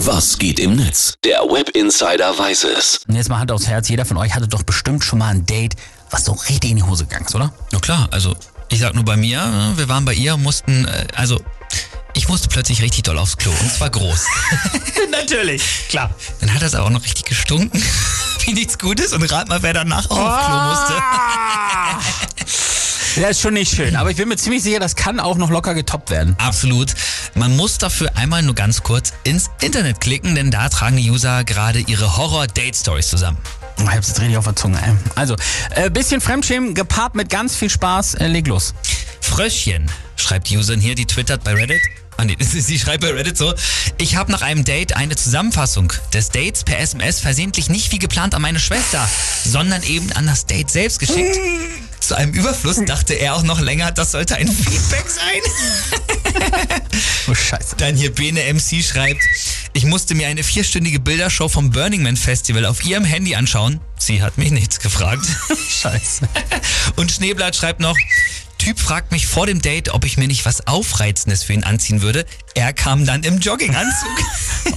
Was geht im Netz? Der Web Insider weiß es. Und jetzt mal Hand aufs Herz, jeder von euch hatte doch bestimmt schon mal ein Date, was so richtig in die Hose gegangen ist, oder? Na klar, also ich sag nur bei mir, ne, wir waren bei ihr, mussten, äh, also ich musste plötzlich richtig doll aufs Klo und zwar groß. Natürlich, klar. Dann hat das aber auch noch richtig gestunken, wie nichts Gutes und rat mal, wer danach auch aufs Klo musste. Ja, ist schon nicht schön, aber ich bin mir ziemlich sicher, das kann auch noch locker getoppt werden. Absolut. Man muss dafür einmal nur ganz kurz ins Internet klicken, denn da tragen die User gerade ihre Horror-Date-Stories zusammen. Ich hab's jetzt richtig auf der Zunge, ey. Also, äh, bisschen Fremdschämen gepaart mit ganz viel Spaß, äh, leg los. Fröschchen, schreibt die Userin hier, die twittert bei Reddit. Ah nee, sie schreibt bei Reddit so. Ich habe nach einem Date eine Zusammenfassung des Dates per SMS versehentlich nicht wie geplant an meine Schwester, sondern eben an das Date selbst geschickt. Zu einem Überfluss dachte er auch noch länger, das sollte ein Feedback sein. Oh, scheiße. Dann hier Bene MC schreibt, ich musste mir eine vierstündige Bildershow vom Burning Man Festival auf ihrem Handy anschauen. Sie hat mich nichts gefragt. Scheiße. Und Schneeblatt schreibt noch, Typ fragt mich vor dem Date, ob ich mir nicht was Aufreizendes für ihn anziehen würde. Er kam dann im Jogginganzug.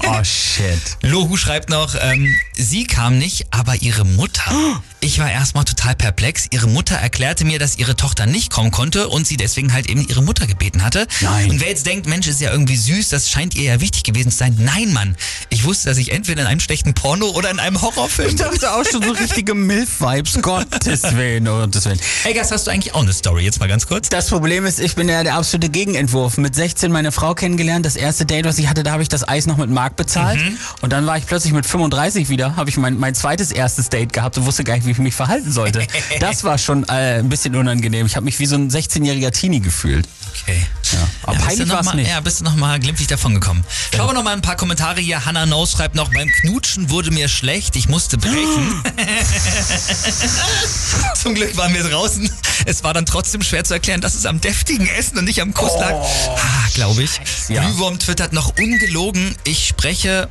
Oh, shit. Lohu schreibt noch, ähm, sie kam nicht, aber ihre Mutter. Ich war erstmal total perplex. Ihre Mutter erklärte mir, dass ihre Tochter nicht kommen konnte und sie deswegen halt eben ihre Mutter gebeten hatte. Nein. Und wer jetzt denkt, Mensch, ist ja irgendwie süß, das scheint ihr ja wichtig gewesen zu sein. Nein, Mann. Ich wusste, dass ich entweder in einem schlechten Porno oder in einem Horrorfilm Ich dachte auch schon so richtige Milf-Vibes. Gottes Willen, oh, Gottes Willen. Hey, Gas, hast du eigentlich auch eine Story? Jetzt mal ganz kurz. Das Problem ist, ich bin ja der absolute Gegenentwurf. Mit 16 meine Frau kennengelernt. Das erste Date, was ich hatte, da habe ich das Eis noch mit Mark bezahlt. Und dann war ich plötzlich mit 35 wieder, habe ich mein, mein zweites erstes Date gehabt und wusste gar nicht, wie ich mich verhalten sollte. Das war schon äh, ein bisschen unangenehm. Ich habe mich wie so ein 16-jähriger Teenie gefühlt. Okay. Ja. Aber Ja, bist du peinlich noch war es mal, nicht. Ja, bist du noch mal glimpflich davon gekommen. Schauen wir noch mal ein paar Kommentare hier. Hannah Nose schreibt noch, beim Knutschen wurde mir schlecht, ich musste brechen. Zum Glück waren wir draußen. Es war dann trotzdem schwer zu erklären, dass es am deftigen Essen und nicht am Kuss lag. Ah, glaube ich. ja. Glühwurm twittert noch ungelogen. Ich spreche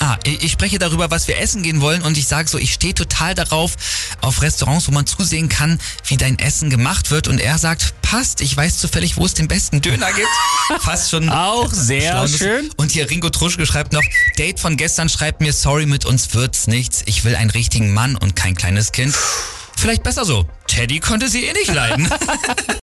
Ah, ich spreche darüber, was wir essen gehen wollen und ich sage so, ich stehe total darauf, auf Restaurants, wo man zusehen kann, wie dein Essen gemacht wird und er sagt, passt, ich weiß zufällig, wo es den besten Döner gibt. Fast schon Auch sehr Schlaues. schön. Und hier Ringo Truschke schreibt noch, Date von gestern schreibt mir, sorry, mit uns wird's nichts. Ich will einen richtigen Mann und kein kleines Kind. Vielleicht besser so. Teddy konnte sie eh nicht leiden.